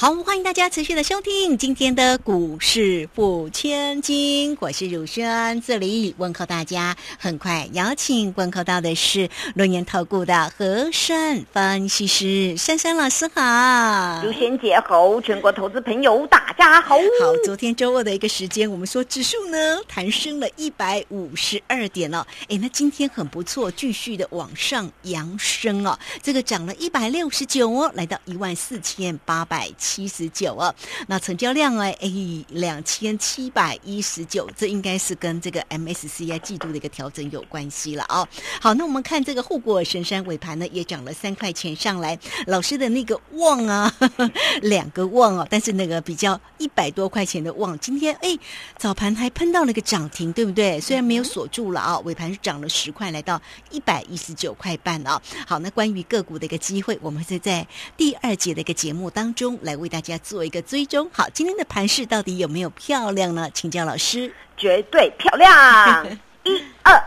好，欢迎大家持续的收听今天的股市付千金，我是汝轩，这里问候大家。很快邀请问候到的是轮研投顾的和山分析师珊珊老师好，汝轩姐好，全国投资朋友大家好。好，昨天周二的一个时间，我们说指数呢弹升了一百五十二点了，哎，那今天很不错，继续的往上扬升哦，这个涨了一百六十九哦，来到一万四千八百。七十九啊，那成交量哎哎两千七百一十九，这应该是跟这个 MSCI 季度的一个调整有关系了啊。好，那我们看这个护国神山尾盘呢，也涨了三块钱上来。老师的那个旺啊，两个旺哦，但是那个比较一百多块钱的旺，今天哎早盘还喷到了个涨停，对不对？虽然没有锁住了啊，尾盘是涨了十块，来到一百一十九块半啊。好，那关于个股的一个机会，我们是在第二节的一个节目当中来。为大家做一个追踪，好，今天的盘势到底有没有漂亮呢？请教老师，绝对漂亮，一 二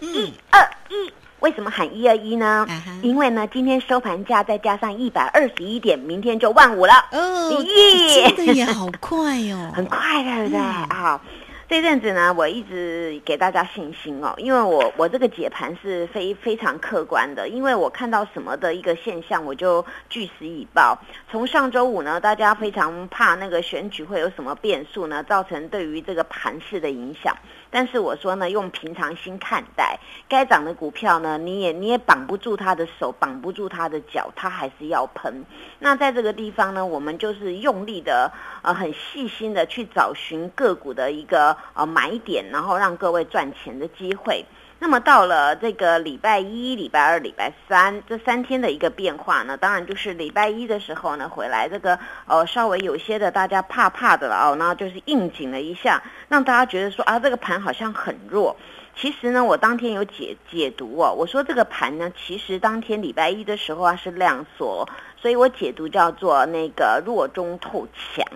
一，一二一，为什么喊一二一呢？因为呢，今天收盘价再加上一百二十一点，明天就万五了。哦，真的也好快哦，很快，对不对？啊。这阵子呢，我一直给大家信心哦，因为我我这个解盘是非非常客观的，因为我看到什么的一个现象，我就据实以报。从上周五呢，大家非常怕那个选举会有什么变数呢，造成对于这个盘势的影响。但是我说呢，用平常心看待，该涨的股票呢，你也你也绑不住他的手，绑不住他的脚，他还是要喷。那在这个地方呢，我们就是用力的，呃，很细心的去找寻个股的一个呃买点，然后让各位赚钱的机会。那么到了这个礼拜一、礼拜二、礼拜三这三天的一个变化呢，当然就是礼拜一的时候呢，回来这个呃稍微有些的大家怕怕的了哦，那就是应景了一下，让大家觉得说啊这个盘好像很弱。其实呢，我当天有解解读哦，我说这个盘呢，其实当天礼拜一的时候啊是量缩，所以我解读叫做那个弱中透强。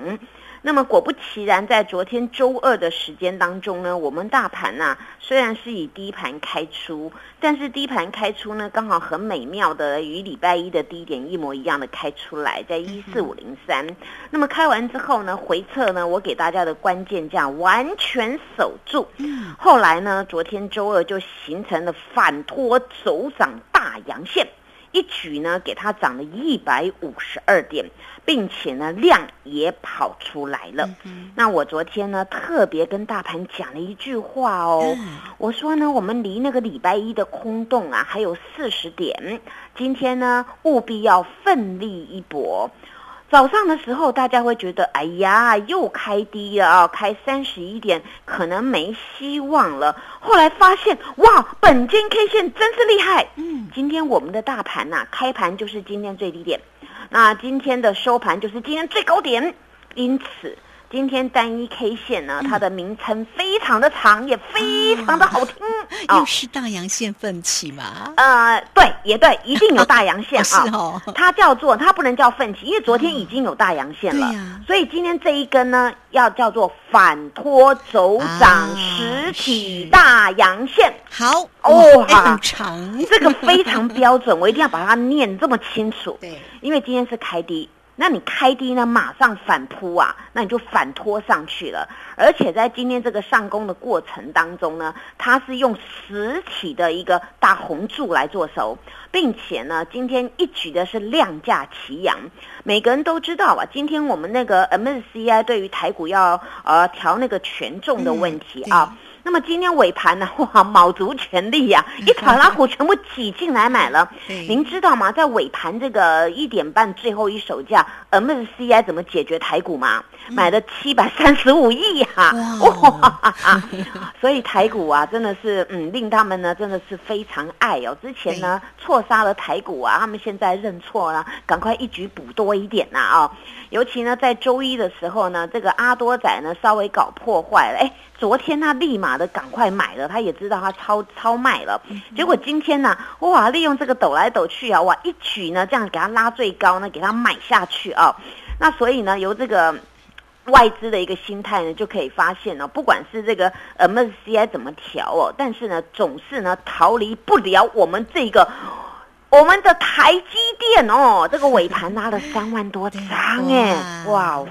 那么果不其然，在昨天周二的时间当中呢，我们大盘呐虽然是以低盘开出，但是低盘开出呢，刚好很美妙的与礼拜一的低点一模一样的开出来，在一四五零三。那么开完之后呢，回撤呢，我给大家的关键价完全守住。后来呢，昨天周二就形成了反拖走涨大阳线。一举呢，给它涨了一百五十二点，并且呢，量也跑出来了。那我昨天呢，特别跟大盘讲了一句话哦，我说呢，我们离那个礼拜一的空洞啊，还有四十点，今天呢，务必要奋力一搏。早上的时候，大家会觉得，哎呀，又开低了啊，开三十一点，可能没希望了。后来发现，哇，本间 K 线真是厉害。嗯，今天我们的大盘呐，开盘就是今天最低点，那今天的收盘就是今天最高点，因此。今天单一 K 线呢，它的名称非常的长，也非常的好听，又是大阳线奋起嘛？呃，对，也对，一定有大阳线啊。它叫做，它不能叫奋起，因为昨天已经有大阳线了，所以今天这一根呢，要叫做反托走涨实体大阳线。好哦，很长，这个非常标准，我一定要把它念这么清楚。对，因为今天是开低。那你开低呢，马上反扑啊，那你就反拖上去了。而且在今天这个上攻的过程当中呢，它是用实体的一个大红柱来做手，并且呢，今天一举的是量价齐扬。每个人都知道啊，今天我们那个 MSCI 对于台股要呃调那个权重的问题啊。那么今天尾盘呢？哇，卯足全力呀，一团拉虎全部挤进来买了。您知道吗？在尾盘这个一点半最后一手价，MSCI 怎么解决台股吗？买了七百三十五亿呀！哇，所以台股啊，真的是嗯，令他们呢真的是非常爱哦。之前呢错杀了台股啊，他们现在认错了，赶快一举补多一点呐啊！尤其呢在周一的时候呢，这个阿多仔呢稍微搞破坏了，哎，昨天他立马。的赶快买了，他也知道他超超卖了。结果今天呢，哇，利用这个抖来抖去啊，哇，一举呢这样给他拉最高呢，给他买下去啊。那所以呢，由这个外资的一个心态呢，就可以发现呢，不管是这个 MSCI 怎么调哦，但是呢，总是呢逃离不了我们这个。我们的台积电哦，这个尾盘拉了三万多张哎，哇！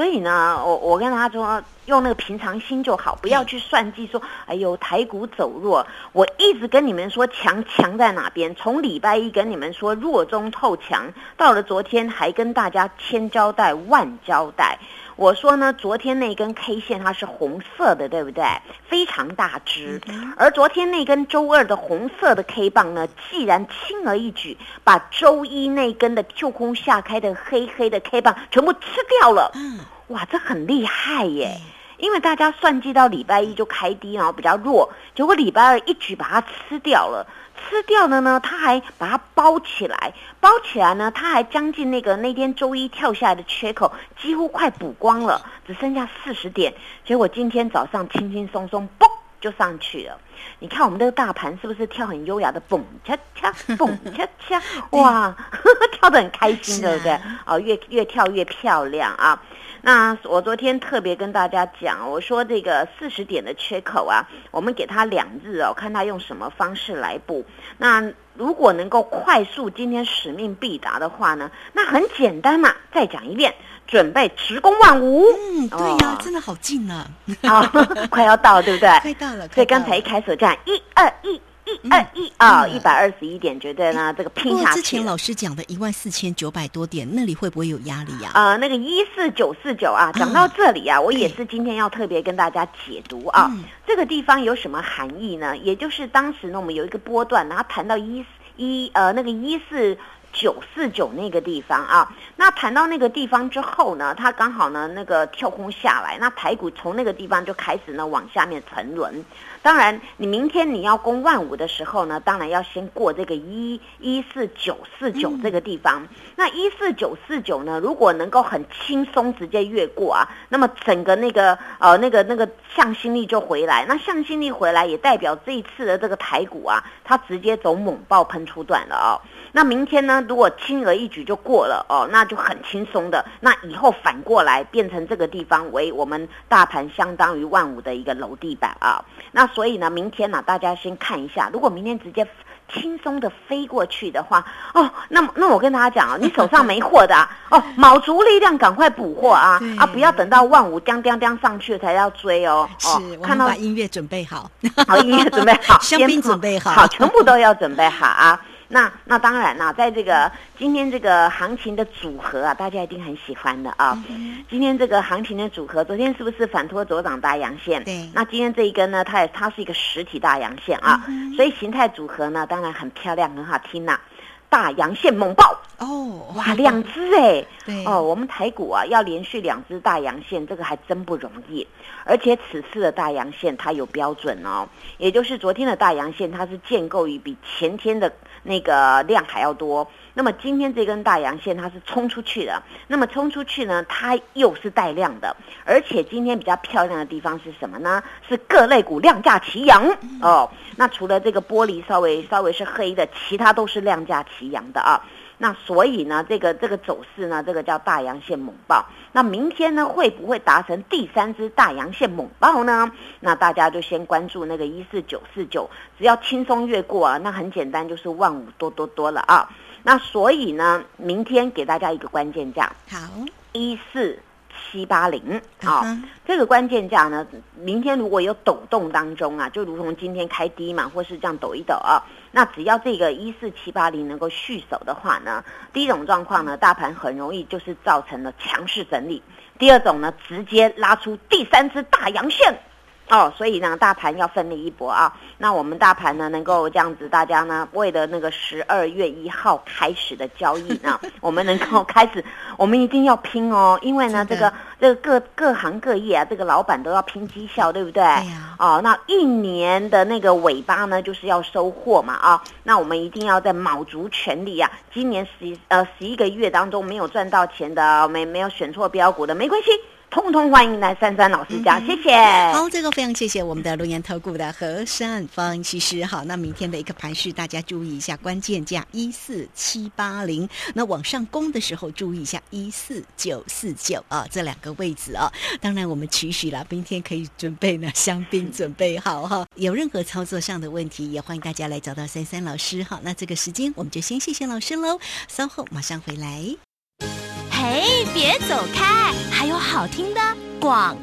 所以呢，我我跟他说，用那个平常心就好，不要去算计说，哎呦，台股走弱。我一直跟你们说强强在哪边，从礼拜一跟你们说弱中透强，到了昨天还跟大家千交代万交代。我说呢，昨天那根 K 线它是红色的，对不对？非常大只。而昨天那根周二的红色的 K 棒呢，既然轻而易举把周一那根的跳空下开的黑黑的 K 棒全部吃掉了。嗯，哇，这很厉害耶！因为大家算计到礼拜一就开低，然后比较弱，结果礼拜二一举把它吃掉了。吃掉了呢，他还把它包起来，包起来呢，他还将近那个那天周一跳下来的缺口，几乎快补光了，只剩下四十点。结果今天早上轻轻松松，嘣就上去了。你看我们这个大盘是不是跳很优雅的蹦恰恰蹦恰恰？哇，跳得很开心，对不对？哦，越越跳越漂亮啊！那我昨天特别跟大家讲，我说这个四十点的缺口啊，我们给它两日哦，看它用什么方式来补。那如果能够快速今天使命必达的话呢，那很简单嘛。再讲一遍，准备直攻万五。嗯，对呀，真的好近啊！好，快要到，对不对？快到了。所以刚才一开始这样，一二一。一二一啊，一百二十一点，绝对呢，这个拼下去。之前老师讲的一万四千九百多点，那里会不会有压力呀？啊，那个一四九四九啊，讲到这里啊，我也是今天要特别跟大家解读啊，这个地方有什么含义呢？也就是当时呢，我们有一个波段，然后谈到一一呃那个一四。九四九那个地方啊，那谈到那个地方之后呢，它刚好呢那个跳空下来，那台股从那个地方就开始呢往下面沉沦。当然，你明天你要攻万五的时候呢，当然要先过这个一一四九四九这个地方。那一四九四九呢，如果能够很轻松直接越过啊，那么整个那个呃那个那个向心力就回来。那向心力回来也代表这一次的这个台股啊，它直接走猛爆喷出段了哦。那明天呢？如果轻而易举就过了哦，那就很轻松的。那以后反过来变成这个地方为我们大盘相当于万五的一个楼地板啊。那所以呢，明天呢，大家先看一下。如果明天直接轻松的飞过去的话，哦，那么那我跟大家讲啊，你手上没货的啊哦，卯足力量赶快补货啊啊！不要等到万五叮叮叮上去才要追哦。是，看到把音乐准备好，好音乐准备好，香槟准备好，好，全部都要准备好啊。那那当然啦，在这个今天这个行情的组合啊，大家一定很喜欢的啊。今天这个行情的组合，昨天是不是反托左涨大阳线？对。那今天这一根呢，它也它是一个实体大阳线啊，所以形态组合呢，当然很漂亮，很好听呐。大阳线猛爆哦，哇，两只哎，对哦，我们台股啊要连续两只大阳线，这个还真不容易。而且此次的大阳线它有标准哦，也就是昨天的大阳线，它是建构于比前天的。那个量还要多，那么今天这根大阳线它是冲出去的，那么冲出去呢，它又是带量的，而且今天比较漂亮的地方是什么呢？是各类股量价齐扬哦。那除了这个玻璃稍微稍微是黑的，其他都是量价齐扬的啊。那所以呢，这个这个走势呢，这个叫大阳线猛爆。那明天呢，会不会达成第三只大阳线猛爆呢？那大家就先关注那个一四九四九，只要轻松越过啊，那很简单，就是万五多多多了啊。那所以呢，明天给大家一个关键价，好，一四。七八零，好，这个关键价呢，明天如果有抖动当中啊，就如同今天开低嘛，或是这样抖一抖啊，那只要这个一四七八零能够续守的话呢，第一种状况呢，大盘很容易就是造成了强势整理；第二种呢，直接拉出第三只大阳线。哦，所以呢，大盘要奋力一搏啊！那我们大盘呢，能够这样子，大家呢，为了那个十二月一号开始的交易呢，我们能够开始，我们一定要拼哦，因为呢，这个这个各各行各业啊，这个老板都要拼绩效，对不对？对呀。哦，那一年的那个尾巴呢，就是要收获嘛啊！那我们一定要在卯足全力啊！今年十呃十一个月当中没有赚到钱的，没没有选错标股的，没关系。通通欢迎来珊珊老师家，谢谢。好，这个非常谢谢我们的龙岩投顾的何善分析师。好，那明天的一个盘势，大家注意一下，关键价一四七八零。那往上攻的时候，注意一下一四九四九啊，这两个位置啊。当然，我们期许了，明天可以准备呢，香槟准备好哈。有任何操作上的问题，也欢迎大家来找到珊珊老师。哈，那这个时间我们就先谢谢老师喽，稍后马上回来。哎，别走开，还有好听的广。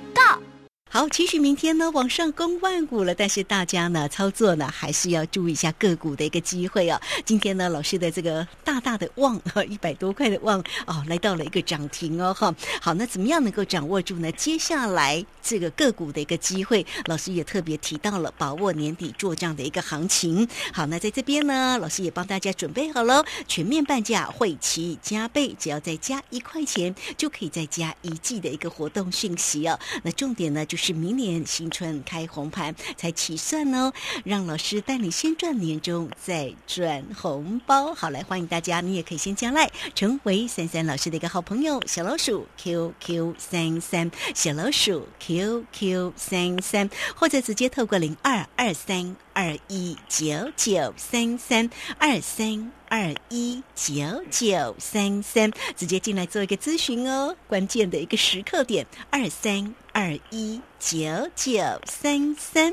好，期许明天呢往上攻万股了，但是大家呢操作呢还是要注意一下个股的一个机会哦。今天呢老师的这个大大的旺哈一百多块的旺哦来到了一个涨停哦哈。好，那怎么样能够掌握住呢？接下来这个个股的一个机会，老师也特别提到了把握年底做账的一个行情。好，那在这边呢，老师也帮大家准备好了，全面半价会期加倍，只要再加一块钱就可以再加一季的一个活动讯息哦。那重点呢就是。是明年新春开红盘才起算哦，让老师带你先赚年终，再赚红包。好，来欢迎大家，你也可以先加来，成为三三老师的一个好朋友，小老鼠 QQ 三三，小老鼠 QQ 三三，或者直接透过零二二三二一九九三三二三。二一九九三三，直接进来做一个咨询哦。关键的一个时刻点，二三二一九九三三。